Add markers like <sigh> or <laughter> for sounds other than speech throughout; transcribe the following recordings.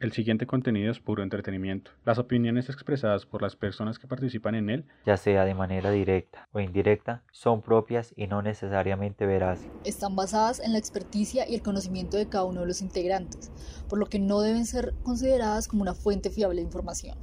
El siguiente contenido es puro entretenimiento. Las opiniones expresadas por las personas que participan en él, ya sea de manera directa o indirecta, son propias y no necesariamente veraces. Están basadas en la experticia y el conocimiento de cada uno de los integrantes, por lo que no deben ser consideradas como una fuente fiable de información.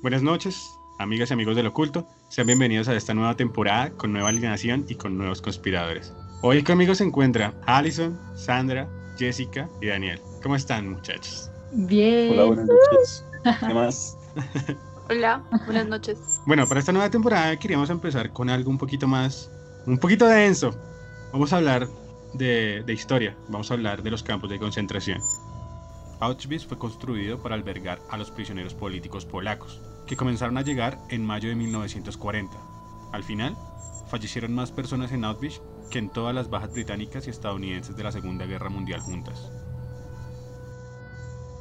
Buenas noches, amigas y amigos del oculto. Sean bienvenidos a esta nueva temporada con nueva alineación y con nuevos conspiradores. Hoy conmigo se encuentra Alison, Sandra, Jessica y Daniel. ¿Cómo están, muchachos? Bien. Hola, buenas noches. ¿Qué más? <laughs> Hola, buenas noches. Bueno, para esta nueva temporada queríamos empezar con algo un poquito más, un poquito denso. Vamos a hablar de, de historia, vamos a hablar de los campos de concentración. Auschwitz fue construido para albergar a los prisioneros políticos polacos, que comenzaron a llegar en mayo de 1940. Al final, fallecieron más personas en Auschwitz que en todas las bajas británicas y estadounidenses de la Segunda Guerra Mundial juntas.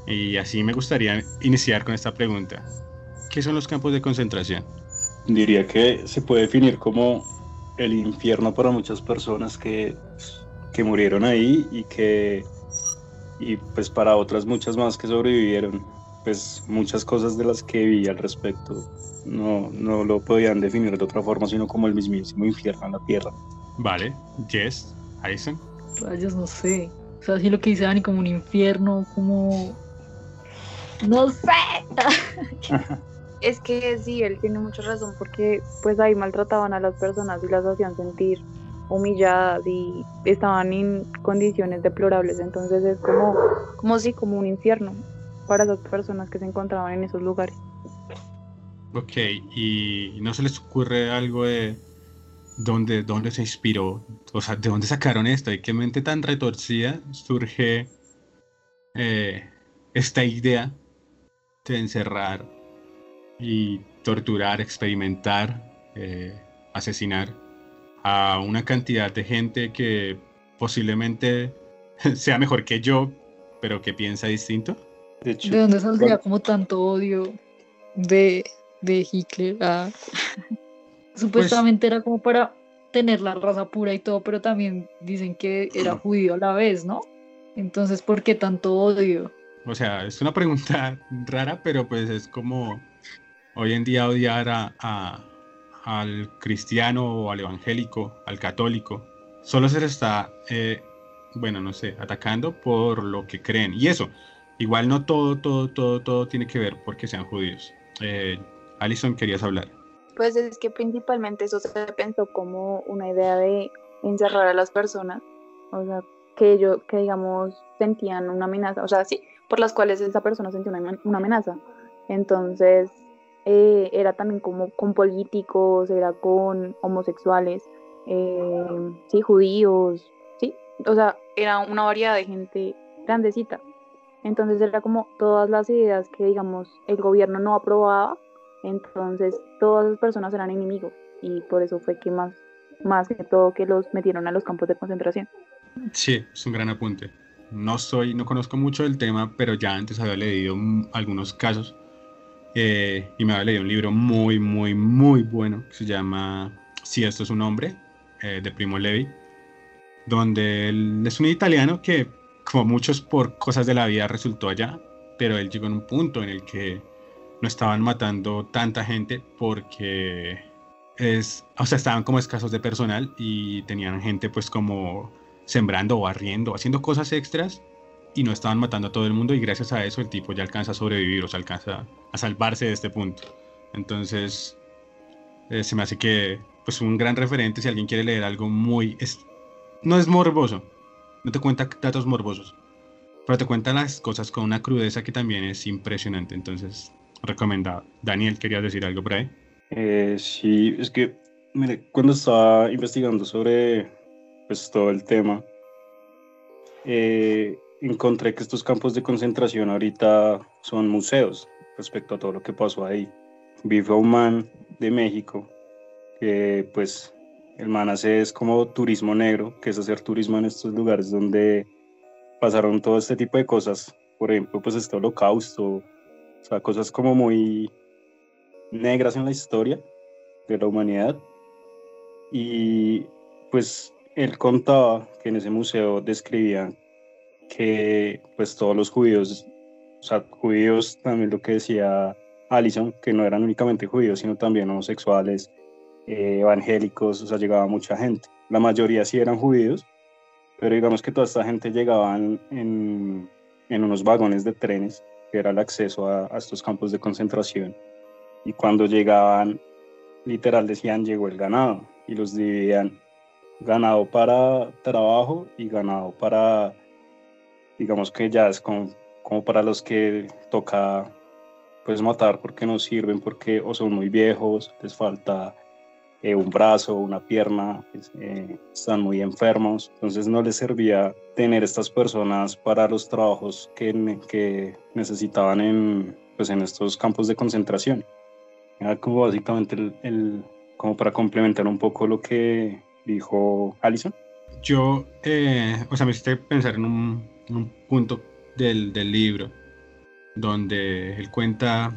Y así me gustaría iniciar con esta pregunta. ¿Qué son los campos de concentración? Diría que se puede definir como el infierno para muchas personas que, que murieron ahí y que y pues para otras muchas más que sobrevivieron, pues muchas cosas de las que vi al respecto no, no lo podían definir de otra forma, sino como el mismísimo infierno en la tierra. Vale, Jess, Alison. Rayos, no sé. O sea, así lo que dice Dani, como un infierno, como. No sé. Es que sí, él tiene mucha razón porque pues ahí maltrataban a las personas y las hacían sentir humilladas y estaban en condiciones deplorables. Entonces es como, como si, como un infierno para las personas que se encontraban en esos lugares. Ok, ¿y no se les ocurre algo de dónde, dónde se inspiró? O sea, ¿de dónde sacaron esto? ¿De qué mente tan retorcida surge eh, esta idea de encerrar y torturar, experimentar, eh, asesinar a una cantidad de gente que posiblemente <laughs> sea mejor que yo, pero que piensa distinto? De, hecho, ¿De dónde saldría como tanto odio de, de Hitler? Ah. <laughs> Supuestamente era como para tener la raza pura y todo, pero también dicen que era judío a la vez, ¿no? Entonces, ¿por qué tanto odio? O sea, es una pregunta <laughs> rara, pero pues es como hoy en día odiar a, al cristiano o al evangélico, al católico, solo se les está, eh, bueno, no sé, atacando por lo que creen. Y eso, igual no todo, todo, todo, todo tiene que ver porque sean judíos. Eh, Alison, querías hablar. Pues es que principalmente eso se pensó como una idea de encerrar a las personas, o sea, que ellos, que digamos, sentían una amenaza, o sea, sí, por las cuales esa persona sentía una, una amenaza. Entonces, eh, era también como con políticos, era con homosexuales, eh, sí, judíos, sí, o sea, era una variedad de gente grandecita. Entonces era como todas las ideas que, digamos, el gobierno no aprobaba, entonces todas las personas eran enemigos y por eso fue que más, más que todo que los metieron a los campos de concentración. Sí, es un gran apunte. No soy, no conozco mucho del tema, pero ya antes había leído algunos casos eh, y me había leído un libro muy, muy, muy bueno que se llama Si esto es un hombre, eh, de Primo Levi, donde él es un italiano que, como muchos por cosas de la vida, resultó allá, pero él llegó en un punto en el que no estaban matando tanta gente porque es, o sea, estaban como escasos de personal y tenían gente pues como sembrando o barriendo, haciendo cosas extras y no estaban matando a todo el mundo y gracias a eso el tipo ya alcanza a sobrevivir o se alcanza a salvarse de este punto. Entonces, eh, se me hace que, pues, un gran referente si alguien quiere leer algo muy... Es, no es morboso, no te cuenta datos morbosos, pero te cuenta las cosas con una crudeza que también es impresionante. Entonces, recomendado. Daniel, ¿querías decir algo por ahí? Eh, sí, es que, mire, cuando estaba investigando sobre pues, todo el tema, eh, encontré que estos campos de concentración ahorita son museos respecto a todo lo que pasó ahí. Vi a un man de México que pues el man hace es como turismo negro, que es hacer turismo en estos lugares donde pasaron todo este tipo de cosas. Por ejemplo, pues este holocausto, o sea, cosas como muy negras en la historia de la humanidad. Y pues él contaba que en ese museo describían que pues todos los judíos, o sea, judíos también lo que decía Allison, que no eran únicamente judíos, sino también homosexuales, eh, evangélicos, o sea, llegaba mucha gente. La mayoría sí eran judíos, pero digamos que toda esta gente llegaban en, en unos vagones de trenes, que era el acceso a, a estos campos de concentración. Y cuando llegaban, literal decían, llegó el ganado, y los dividían ganado para trabajo y ganado para, digamos que ya es como, como para los que toca pues matar porque no sirven, porque o son muy viejos, les falta eh, un brazo, una pierna, pues, eh, están muy enfermos, entonces no les servía tener estas personas para los trabajos que, que necesitaban en, pues, en estos campos de concentración. Era como básicamente el, el, como para complementar un poco lo que dijo Allison. Yo, eh, o sea, me hiciste pensar en un, un punto del, del libro donde él cuenta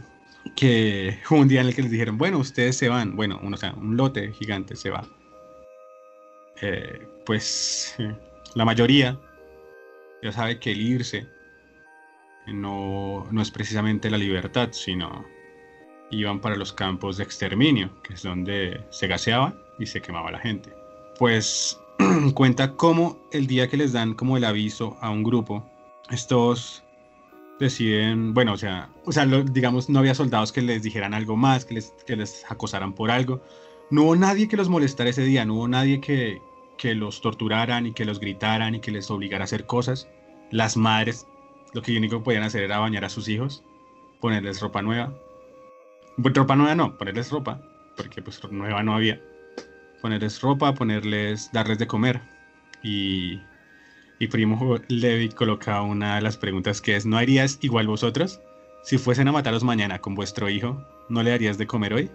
que <laughs> un día en el que les dijeron, bueno, ustedes se van, bueno, uno, o sea, un lote gigante se va. Eh, pues la mayoría ya sabe que el irse no, no es precisamente la libertad, sino iban para los campos de exterminio, que es donde se gaseaba y se quemaba la gente. Pues <clears throat> cuenta cómo el día que les dan como el aviso a un grupo, estos deciden, bueno, o sea, o sea digamos, no había soldados que les dijeran algo más, que les, que les acosaran por algo. No hubo nadie que los molestara ese día, no hubo nadie que, que los torturaran y que los gritaran y que les obligara a hacer cosas. Las madres, lo que único que podían hacer era bañar a sus hijos, ponerles ropa nueva. Ropa nueva no, ponerles ropa, porque pues nueva no había. Ponerles ropa, ponerles, darles de comer. Y y Primo Levi coloca una de las preguntas que es, ¿no harías igual vosotros? Si fuesen a mataros mañana con vuestro hijo, ¿no le darías de comer hoy?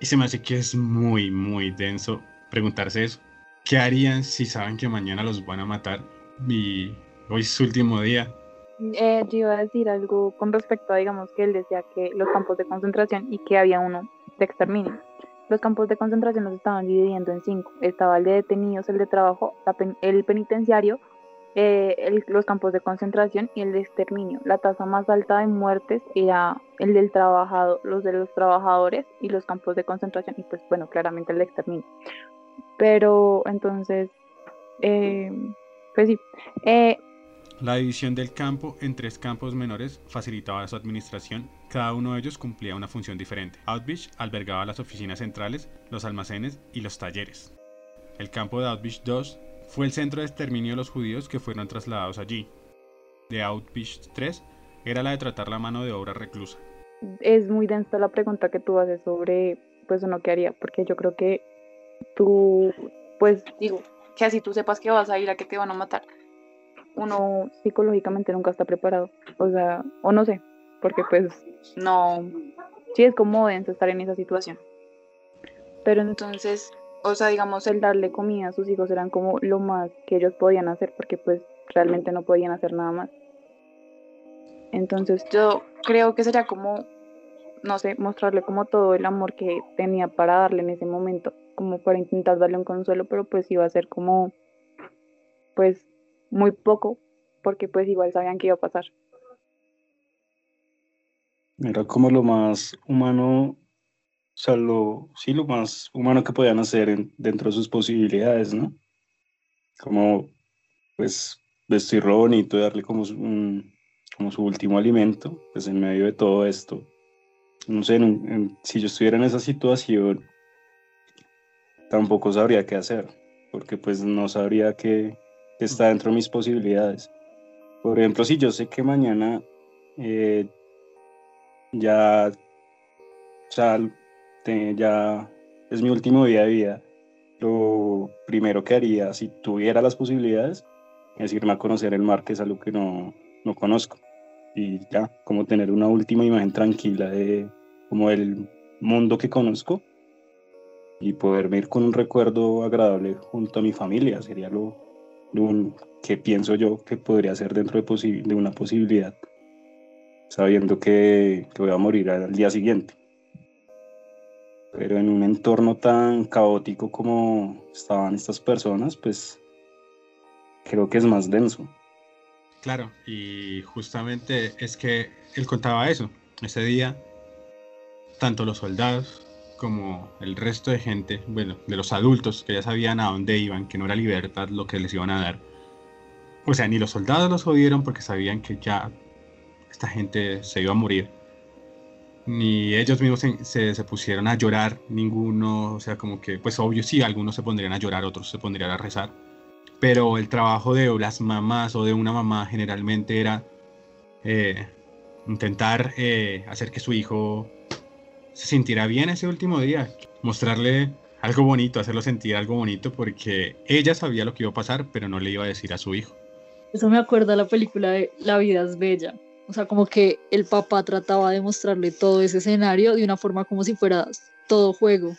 Y se me hace que es muy, muy denso preguntarse eso. ¿Qué harían si saben que mañana los van a matar y hoy es su último día? Eh, yo iba a decir algo con respecto a, digamos, que él decía que los campos de concentración y que había uno de exterminio. Los campos de concentración los estaban dividiendo en cinco. Estaba el de detenidos, el de trabajo, el penitenciario, eh, los campos de concentración y el de exterminio. La tasa más alta de muertes era el del trabajado, los de los trabajadores y los campos de concentración y pues bueno, claramente el de exterminio. Pero entonces, eh, pues sí. Eh, la división del campo en tres campos menores facilitaba su administración. Cada uno de ellos cumplía una función diferente. Outbeach albergaba las oficinas centrales, los almacenes y los talleres. El campo de Outbeach 2 fue el centro de exterminio de los judíos que fueron trasladados allí. De Outbeach 3 era la de tratar la mano de obra reclusa. Es muy densa la pregunta que tú haces sobre pues uno que haría, porque yo creo que tú, pues digo, que así tú sepas que vas a ir a que te van a matar, uno psicológicamente nunca está preparado, o sea, o no sé, porque pues no, sí es como estar en esa situación. Pero entonces, o sea, digamos, el darle comida a sus hijos eran como lo más que ellos podían hacer porque pues realmente no podían hacer nada más. Entonces yo creo que sería como, no sé, mostrarle como todo el amor que tenía para darle en ese momento, como para intentar darle un consuelo, pero pues iba a ser como, pues, muy poco, porque pues igual sabían que iba a pasar. Era como lo más humano o sea, lo, sí, lo más humano que podían hacer dentro de sus posibilidades, ¿no? Como, pues, vestirlo bonito y darle como, un, como su último alimento, pues en medio de todo esto. No sé, si yo estuviera en esa situación, tampoco sabría qué hacer, porque pues no sabría qué está dentro de mis posibilidades. Por ejemplo, si yo sé que mañana eh, ya, o ya es mi último día de vida, lo primero que haría, si tuviera las posibilidades, es irme a conocer el mar, que es algo que no, no conozco. Y ya, como tener una última imagen tranquila de como el mundo que conozco y poderme ir con un recuerdo agradable junto a mi familia sería lo, lo que pienso yo que podría ser dentro de, de una posibilidad, sabiendo que, que voy a morir al día siguiente. Pero en un entorno tan caótico como estaban estas personas, pues creo que es más denso. Claro, y justamente es que él contaba eso. Ese día, tanto los soldados como el resto de gente, bueno, de los adultos que ya sabían a dónde iban, que no era libertad lo que les iban a dar. O sea, ni los soldados los odiaron porque sabían que ya esta gente se iba a morir. Ni ellos mismos se, se, pusieron a llorar, ninguno, o sea, como que, pues obvio sí, algunos se pondrían a llorar, otros se pondrían a rezar pero el trabajo de las mamás o de una mamá generalmente era eh, intentar eh, hacer que su hijo se sintiera bien ese último día, mostrarle algo bonito, hacerlo sentir algo bonito, porque ella sabía lo que iba a pasar, pero no le iba a decir a su hijo. Eso me acuerda a la película de La vida es bella. O sea, como que el papá trataba de mostrarle todo ese escenario de una forma como si fuera todo juego.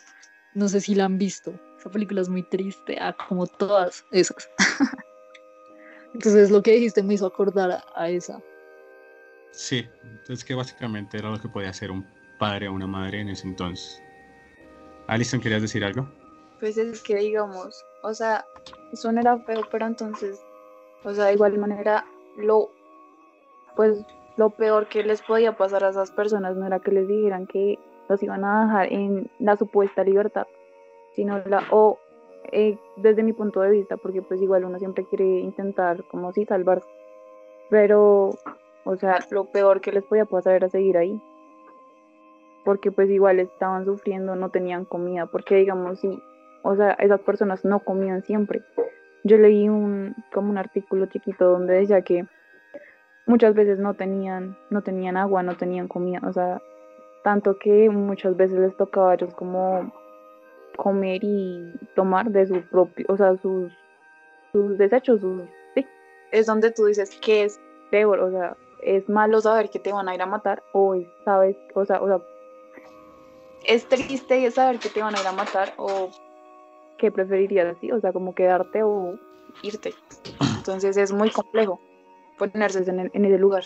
No sé si la han visto. Esa película es muy triste, ah, como todas esas. <laughs> Entonces lo que dijiste me hizo acordar a, esa. Sí, es que básicamente era lo que podía hacer un padre o una madre en ese entonces. Alison, ¿querías decir algo? Pues es que digamos, o sea, eso no era feo, pero entonces, o sea, de igual manera, lo, pues lo peor que les podía pasar a esas personas no era que les dijeran que los iban a dejar en la supuesta libertad, sino la, o eh, desde mi punto de vista, porque pues igual uno siempre quiere intentar como si salvarse, pero, o sea, lo peor que les podía pasar era seguir ahí, porque pues igual estaban sufriendo, no tenían comida, porque digamos, sí, o sea, esas personas no comían siempre. Yo leí un, como un artículo chiquito donde decía que muchas veces no tenían, no tenían agua, no tenían comida, o sea, tanto que muchas veces les tocaba a ellos como comer y tomar de su propio, o sea, sus, sus desechos, sí. Es donde tú dices que es peor, o sea, es malo saber que te van a ir a matar o sabes, o sea, o sea, es triste saber que te van a ir a matar o que preferirías así, o sea, como quedarte o irte. Entonces es muy complejo ponerse en, en ese lugar.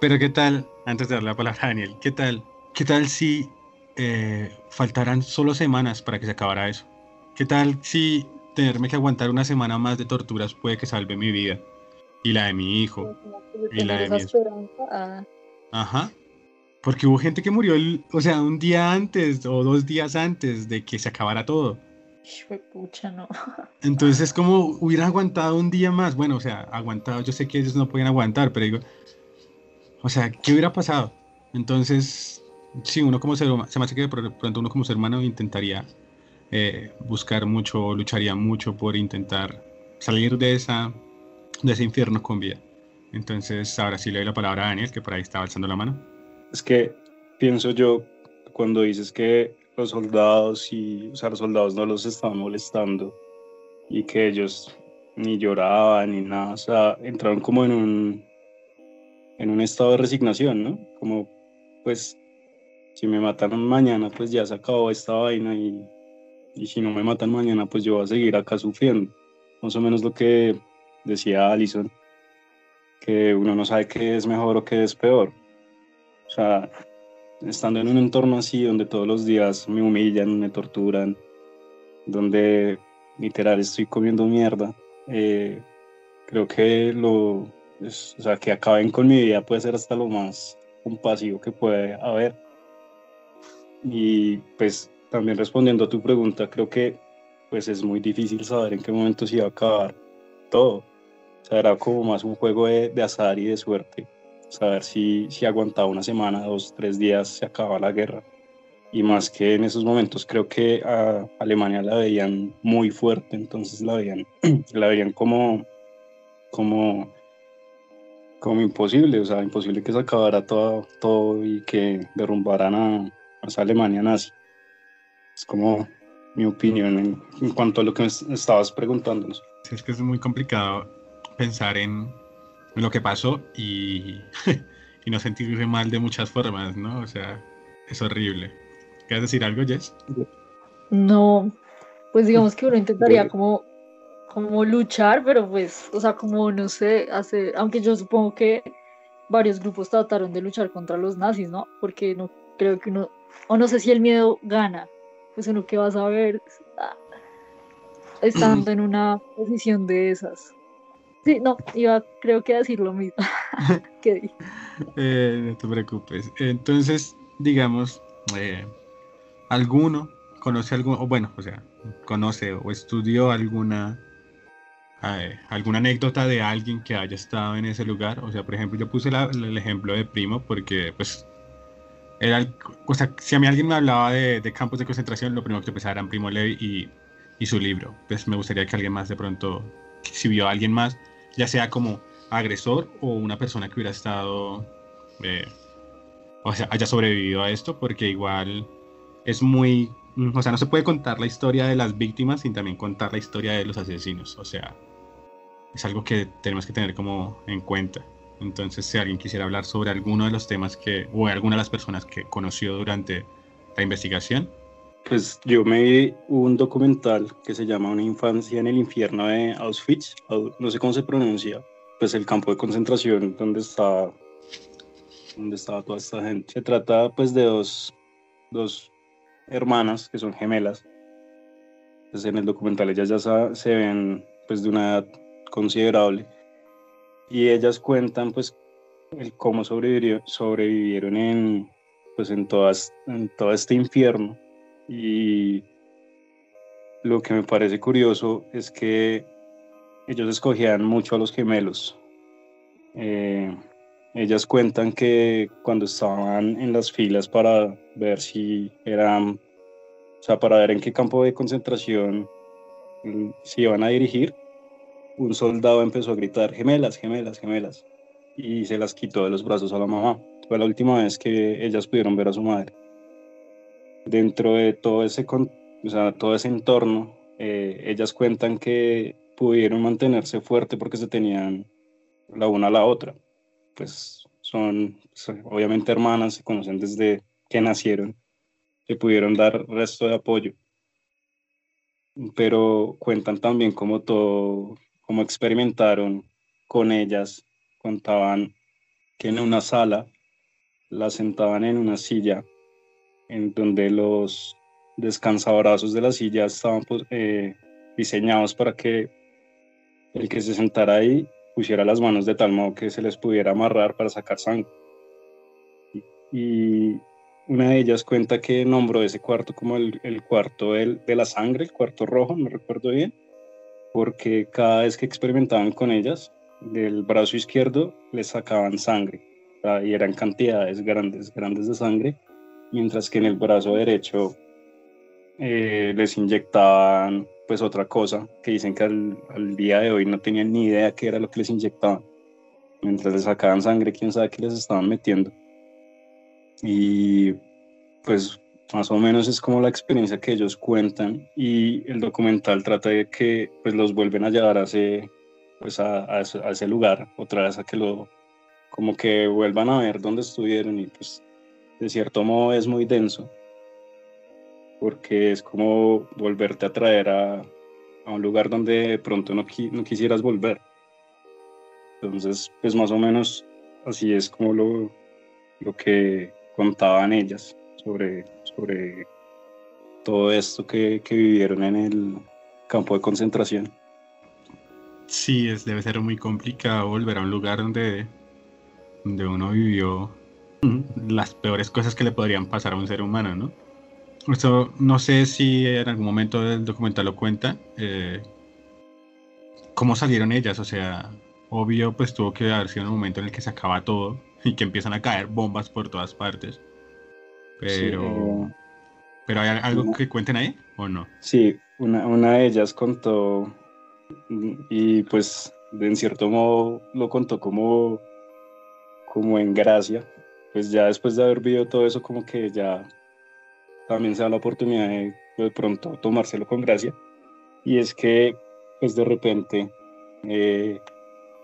Pero qué tal, antes de darle la palabra a Daniel, qué tal, qué tal si eh, faltarán solo semanas para que se acabara eso. ¿Qué tal si tenerme que aguantar una semana más de torturas puede que salve mi vida? Y la de mi hijo. Y la de mi. Ajá. Porque hubo gente que murió, o sea, un día antes o dos días antes de que se acabara todo. Pucha, no. <laughs> Entonces, como hubieran aguantado un día más. Bueno, o sea, aguantado, yo sé que ellos no pueden aguantar, pero digo, o sea, ¿qué hubiera pasado? Entonces, sí, uno como ser humano, se me hace que de pronto uno como ser humano intentaría eh, buscar mucho, lucharía mucho por intentar salir de, esa, de ese infierno con vida. Entonces, ahora sí le doy la palabra a Daniel, que por ahí estaba alzando la mano. Es que pienso yo, cuando dices que los soldados y, o sea, los soldados no los estaban molestando y que ellos ni lloraban ni nada, o sea, entraron como en un, en un estado de resignación, ¿no? Como, pues, si me matan mañana, pues ya se acabó esta vaina y, y si no me matan mañana, pues yo voy a seguir acá sufriendo. Más o menos lo que decía Alison, que uno no sabe qué es mejor o qué es peor. O sea, estando en un entorno así donde todos los días me humillan, me torturan, donde literal estoy comiendo mierda, eh, creo que lo, o sea, que acaben con mi vida puede ser hasta lo más compasivo que puede haber. Y pues también respondiendo a tu pregunta, creo que pues es muy difícil saber en qué momento se iba a acabar todo. O sea, era como más un juego de azar y de suerte. Saber si, si aguantaba una semana, dos, tres días, se acaba la guerra. Y más que en esos momentos creo que a Alemania la veían muy fuerte, entonces la veían, <clears throat> la veían como, como, como imposible, o sea, imposible que se acabara todo, todo y que derrumbaran a, esa Alemania nazi. Es como mi opinión en, cuanto a lo que me estabas preguntándonos. Sí, es que es muy complicado pensar en, lo que pasó y, <laughs> y, no sentirse mal de muchas formas, ¿no? O sea, es horrible. ¿Quieres decir algo, Jess? No, pues digamos que uno intentaría como, como luchar, pero pues, o sea, como no sé, hace, aunque yo supongo que varios grupos trataron de luchar contra los nazis, ¿no? Porque no creo que uno, o no sé si el miedo gana, pues uno que va a saber ah, estando en una posición de esas. Sí, no, iba creo que a decir lo mismo <laughs> que dije. Eh, no te preocupes. Entonces, digamos, eh, alguno conoce algún, o bueno, o sea, conoce o estudió alguna eh, alguna anécdota de alguien que haya estado en ese lugar. O sea, por ejemplo, yo puse el ejemplo de Primo porque, pues, era, o sea, si a mí alguien me hablaba de, de, campos de concentración, lo primero que pensaba era en Primo Levi y, y, su libro. Pues me gustaría que alguien más de pronto, si vio a alguien más, ya sea como agresor o una persona que hubiera estado, eh, o sea, haya sobrevivido a esto, porque igual es muy, o sea, no se puede contar la historia de las víctimas sin también contar la historia de los asesinos, o sea, es algo que tenemos que tener como en cuenta. Entonces, si alguien quisiera hablar sobre alguno de los temas que, o alguna de las personas que conoció durante la investigación. Pues yo me vi un documental que se llama Una infancia en el infierno de Auschwitz, no sé cómo se pronuncia, pues el campo de concentración donde estaba, donde estaba toda esta gente. Se trata pues de dos, dos hermanas que son gemelas. Pues en el documental ellas ya se ven pues de una edad considerable y ellas cuentan pues el cómo sobrevivieron, sobrevivieron en pues en todas en todo este infierno y lo que me parece curioso es que ellos escogían mucho a los gemelos eh, ellas cuentan que cuando estaban en las filas para ver si eran o sea para ver en qué campo de concentración mm, se iban a dirigir un soldado empezó a gritar, gemelas, gemelas, gemelas, y se las quitó de los brazos a la mamá. Fue la última vez que ellas pudieron ver a su madre. Dentro de todo ese, o sea, todo ese entorno, eh, ellas cuentan que pudieron mantenerse fuerte porque se tenían la una a la otra. Pues son, son obviamente hermanas, se conocen desde que nacieron, se pudieron dar resto de apoyo pero cuentan también como todo como experimentaron con ellas, contaban que en una sala las sentaban en una silla en donde los descansabrazos de la silla estaban pues, eh, diseñados para que el que se sentara ahí pusiera las manos de tal modo que se les pudiera amarrar para sacar sangre. Y, una de ellas cuenta que nombró ese cuarto como el, cuarto de la sangre, el cuarto rojo, no recuerdo bien, porque cada vez que experimentaban con ellas, del brazo izquierdo les sacaban sangre y eran cantidades grandes, grandes de sangre, mientras que en el brazo derecho eh, les inyectaban pues otra cosa, que dicen que al, al, día de hoy no tenían ni idea qué era lo que les inyectaban. Mientras les sacaban sangre, quién sabe qué les estaban metiendo. Y pues más o menos es como la experiencia que ellos cuentan y el documental trata de que pues los vuelven a llevar a ese, pues a, ese, lugar otra vez a que lo como que vuelvan a ver dónde estuvieron y pues de cierto modo es muy denso porque es como volverte a traer a, a un lugar donde de pronto no, no quisieras volver entonces pues más o menos así es como lo, lo que contaban ellas sobre sobre todo esto que, vivieron en el campo de concentración. Sí, es, debe ser muy complicado volver a un lugar donde, donde uno vivió las peores cosas que le podrían pasar a un ser humano, ¿no? Esto no sé si en algún momento del documental lo cuenta. Eh, ¿Cómo salieron ellas? O sea, obvio, pues tuvo que haber sido un momento en el que se acaba todo <laughs> y que empiezan a caer bombas por todas partes. Pero, eh, ¿pero hay algo que cuenten ahí o no? Sí, una, una de ellas contó y pues en cierto modo lo contó como, como en gracia. Pues ya después de haber visto todo eso como que ya también se da la oportunidad de, de pronto tomárselo con gracia. Y es que pues de repente eh,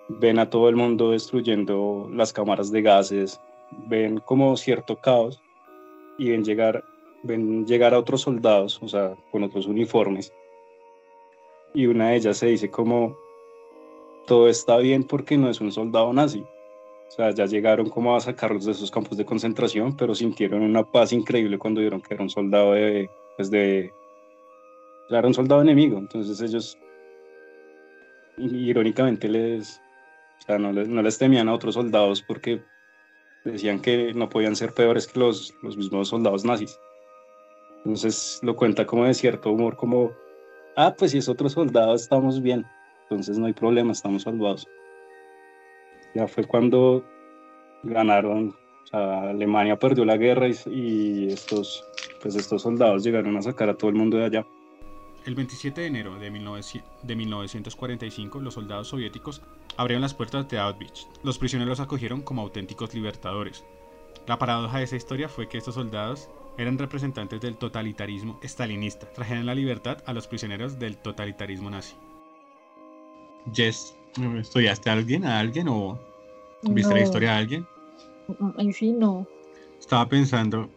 ven a todo el mundo destruyendo las cámaras de gases, ven como cierto caos y ven llegar ven llegar a otros soldados, o sea, con otros uniformes. Y una de ellas se dice como, todo está bien porque no es un soldado nazi. O sea, ya llegaron como a sacarlos de esos campos de concentración, pero sintieron una paz increíble cuando vieron que era un soldado de, pues de, era un soldado enemigo. Entonces ellos, irónicamente, les, o sea, no les, no les temían a otros soldados porque decían que no podían ser peores que los, los mismos soldados nazis. Entonces lo cuenta como de cierto humor, como, ah, pues si es otro soldado estamos bien, entonces no hay problema, estamos salvados. Ya fue cuando ganaron, o sea, Alemania perdió la guerra y, estos, pues estos soldados llegaron a sacar a todo el mundo de allá. El 27 de enero de, 1945, los soldados soviéticos abrieron las puertas de Auschwitz. Los prisioneros los acogieron como auténticos libertadores. La paradoja de esa historia fue que estos soldados eran representantes del totalitarismo estalinista. Trajeron la libertad a los prisioneros del totalitarismo nazi. Jess, ¿estudiaste a alguien, a alguien o viste la historia de alguien? En sí, no. Estaba pensando,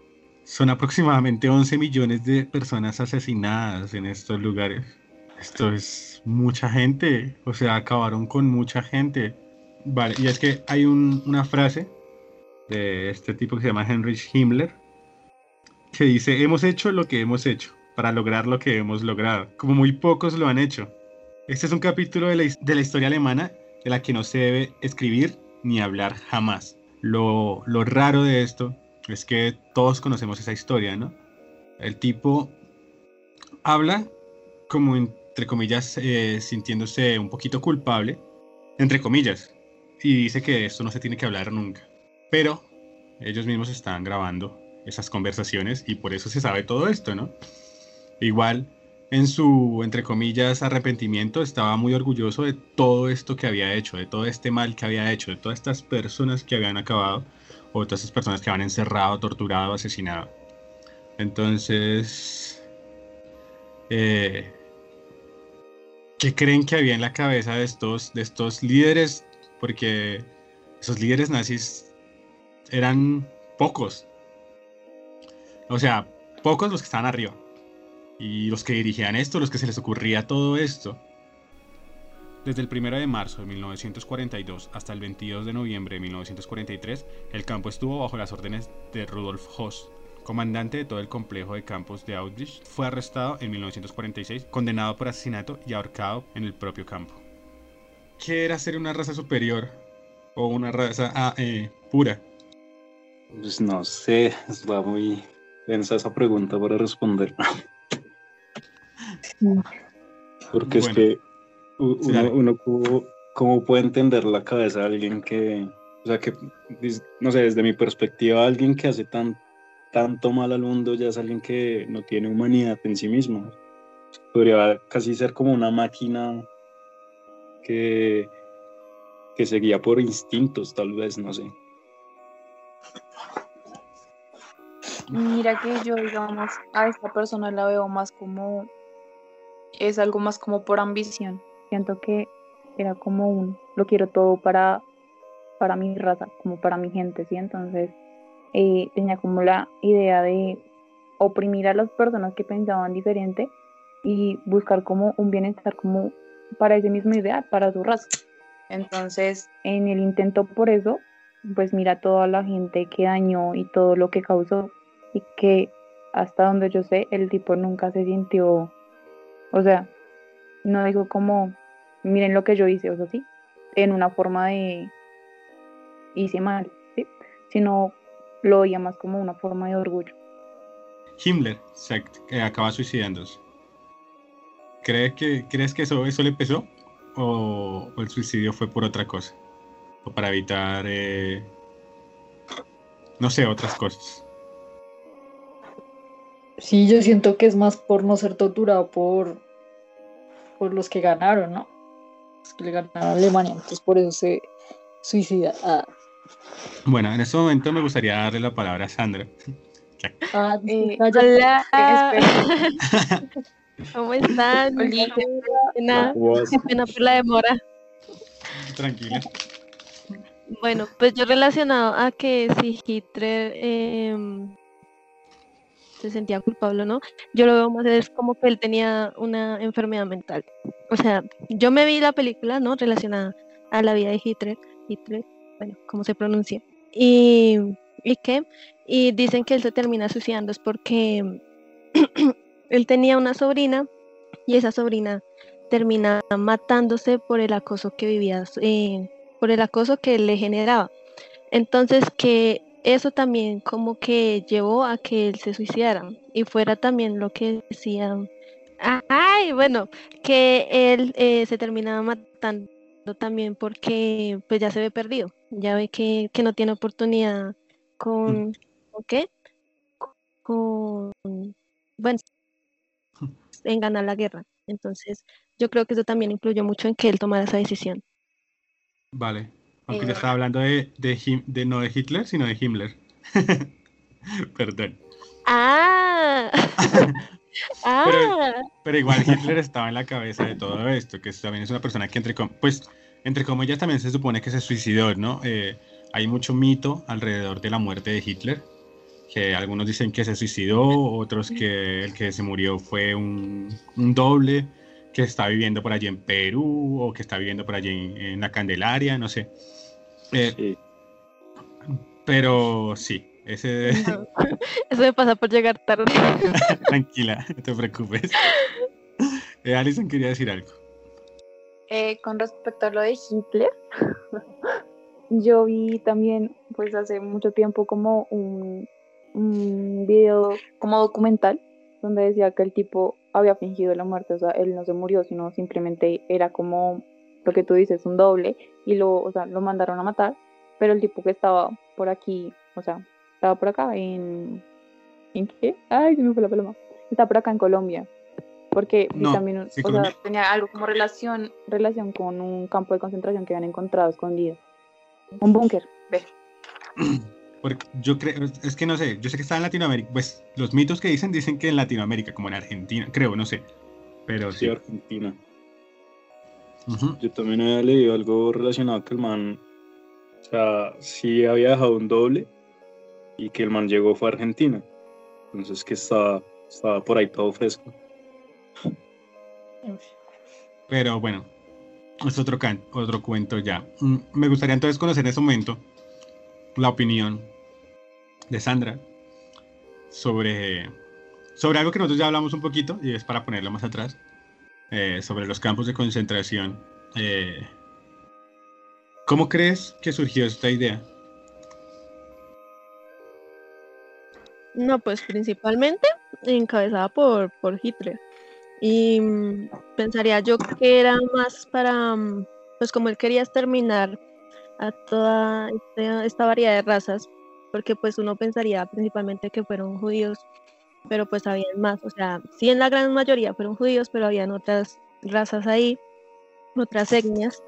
son aproximadamente 11 millones de personas asesinadas en estos lugares. Esto es mucha gente, o sea, acabaron con mucha gente. Vale, y es que hay una frase de este tipo que se llama Heinrich Himmler, que dice, hemos hecho lo que hemos hecho para lograr lo que hemos logrado, como muy pocos lo han hecho. Este es un capítulo de la, historia alemana de la que no se debe escribir ni hablar jamás. Lo, raro de esto es que todos conocemos esa historia, ¿no? El tipo habla como, entre comillas, eh, sintiéndose un poquito culpable, entre comillas, y dice que esto no se tiene que hablar nunca. Pero ellos mismos están grabando esas conversaciones y por eso se sabe todo esto, ¿no? Igual, en su, entre comillas, arrepentimiento, estaba muy orgulloso de todo esto que había hecho, de todo este mal que había hecho, de todas estas personas que habían acabado o todas esas personas que han encerrado, torturado, asesinado. Entonces, eh, ¿qué creen que había en la cabeza de estos, de estos líderes? Porque esos líderes nazis eran pocos. O sea, pocos los que estaban arriba. Y los que dirigían esto, los que se les ocurría todo esto. Desde el 1 de marzo de 1942 hasta el 22 de noviembre de 1943, el campo estuvo bajo las órdenes de Rudolf Hoss, comandante de todo el complejo de campos de Auschwitz. Fue arrestado en 1946, condenado por asesinato y ahorcado en el propio campo. ¿Qué era ser una raza superior o una raza ah, eh, pura? Pues no sé, va muy densa esa pregunta para responder. <laughs> Porque es que uno, uno cómo, puede entender la cabeza de alguien que, o sea, que, no sé, desde mi perspectiva, alguien que hace tan, tanto mal al mundo ya es alguien que no tiene humanidad en sí mismo. Podría casi ser como una máquina que, que se guía por instintos, tal vez, no sé. Mira que yo, digamos, a esta persona la veo más como, es algo más como por ambición siento que era como un, lo quiero todo para, para mi raza, como para mi gente, ¿sí? Entonces eh, tenía como la idea de oprimir a las personas que pensaban diferente y buscar como un bienestar como para ese mismo idea, para su raza. Entonces, en el intento por eso, pues mira toda la gente que dañó y todo lo que causó y que hasta donde yo sé, el tipo nunca se sintió, o sea, no dijo como, miren lo que yo hice, o sea, sí, en una forma de hice mal, ¿sí? sino lo veía más como una forma de orgullo. Himmler se acaba suicidándose. ¿Cree que, ¿Crees que eso, eso le pesó? ¿O, el suicidio fue por otra cosa? ¿O para evitar, eh, no sé, otras cosas? Sí, yo siento que es más por no ser torturado por, por los que ganaron, ¿no? que le ganaron a Alemania, entonces por eso se suicida. Ah. Bueno, en este momento me gustaría darle la palabra a Sandra. Ah, eh, hola. <laughs> ¿Cómo están? Hola. Qué pena por la demora. Tranquila. Bueno, pues yo relacionado a que si Hitler eh, se sentía culpable o no, yo lo veo más es como que él tenía una enfermedad mental. O sea, yo me vi la película, ¿no? Relacionada a la vida de Hitler, Hitler, bueno, como se pronuncia. Y, ¿y qué? Y dicen que él se termina suicidando es porque <clears throat> él tenía una sobrina y esa sobrina termina matándose por el acoso que vivía, eh, por el acoso que le generaba. Entonces que eso también como que llevó a que él se suicidara y fuera también lo que decían. Ay, bueno, que él eh, se terminaba matando también porque pues ya se ve perdido, ya ve que, no tiene oportunidad con, ¿con qué? Con, bueno, en ganar la guerra. Entonces, yo creo que eso también influyó mucho en que él tomara esa decisión. Vale, aunque le estaba hablando de, de, no de Hitler, sino de Himmler. <laughs> Perdón. Ah. <laughs> ah. Pero, igual Hitler estaba en la cabeza de todo esto, que también es una persona que entre pues entre comillas también se supone que se suicidó, ¿no? Eh, hay mucho mito alrededor de la muerte de Hitler, que algunos dicen que se suicidó, otros que el que se murió fue un, un doble, que está viviendo por allí en Perú o que está viviendo por allí en la Candelaria, no sé. Eh, pero sí, ese... <laughs> Eso me pasa por llegar tarde. <laughs> Tranquila, no te preocupes. Eh, Alison quería decir algo. Eh, con respecto a lo de Hitler, <laughs> yo vi también, pues hace mucho tiempo, como un, un video, como documental, donde decía que el tipo había fingido la muerte, o sea, él no se murió, sino simplemente era como lo que tú dices, un doble, y lo, o sea, lo mandaron a matar, pero el tipo que estaba por aquí, o sea, estaba por acá en... ¿En qué? Ay, se me fue la paloma. Está por acá en Colombia, porque también, o sea, tenía algo como relación, relación con un campo de concentración que habían encontrado escondido. Un búnker, ve. <clears throat> Porque yo creo, es que no sé, yo sé que está en Latinoamérica, pues los mitos que dicen dicen que en Latinoamérica, como en Argentina, creo, no sé, pero sí. sí. Argentina. Yo también había leído algo relacionado que el man, o sea, sí había dejado un doble y que el man llegó fue a Argentina. Entonces que estaba, estaba por ahí todo fresco. Pero bueno, es otro, otro cuento ya. Mm, me gustaría entonces conocer en ese momento la opinión de Sandra sobre, sobre algo que nosotros ya hablamos un poquito y es para ponerlo más atrás, eh, sobre los campos de concentración. Eh, ¿Cómo crees que surgió esta idea? No, pues principalmente encabezada por, por Hitler. Y mm, pensaría yo que era más para, mm, pues como él quería exterminar a toda esta, esta variedad de razas, porque pues uno pensaría principalmente que fueron judíos pero pues habían más, o sea, sí en la gran mayoría fueron judíos, pero habían otras razas ahí, otras etnias.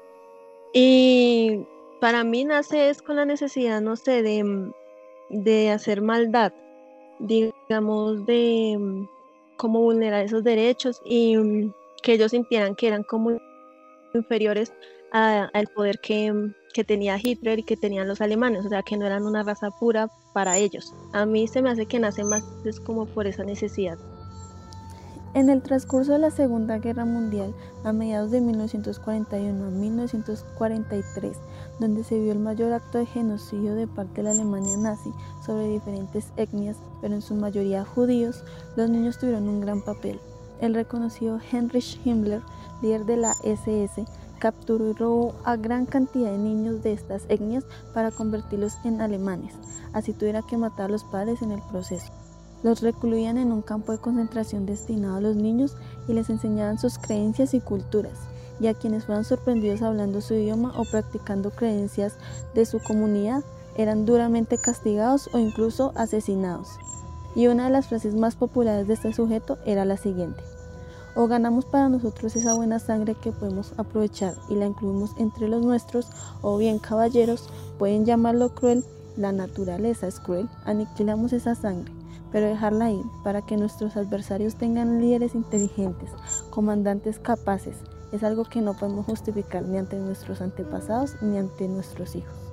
Y para mí nace es con la necesidad, no sé, de, de hacer maldad, digamos, de cómo vulnerar esos derechos y que ellos sintieran que eran como inferiores al poder que, que tenía Hitler y que tenían los alemanes, o sea, que no eran una raza pura para ellos. A mí se me hace que nace más es como por esa necesidad. En el transcurso de la Segunda Guerra Mundial, a mediados de 1941 a 1943, donde se vio el mayor acto de genocidio de parte de la Alemania nazi sobre diferentes etnias, pero en su mayoría judíos, los niños tuvieron un gran papel. El reconocido Heinrich Himmler, líder de la SS, capturó a gran cantidad de niños de estas etnias para convertirlos en alemanes, así tuviera que matar a los padres en el proceso. Los recluían en un campo de concentración destinado a los niños y les enseñaban sus creencias y culturas, y a quienes fueran sorprendidos hablando su idioma o practicando creencias de su comunidad eran duramente castigados o incluso asesinados. Y una de las frases más populares de este sujeto era la siguiente o ganamos para nosotros esa buena sangre que podemos aprovechar y la incluimos entre los nuestros, o bien caballeros, pueden llamarlo cruel, la naturaleza es cruel, aniquilamos esa sangre, pero dejarla ir para que nuestros adversarios tengan líderes inteligentes, comandantes capaces, es algo que no podemos justificar ni ante nuestros antepasados ni ante nuestros hijos.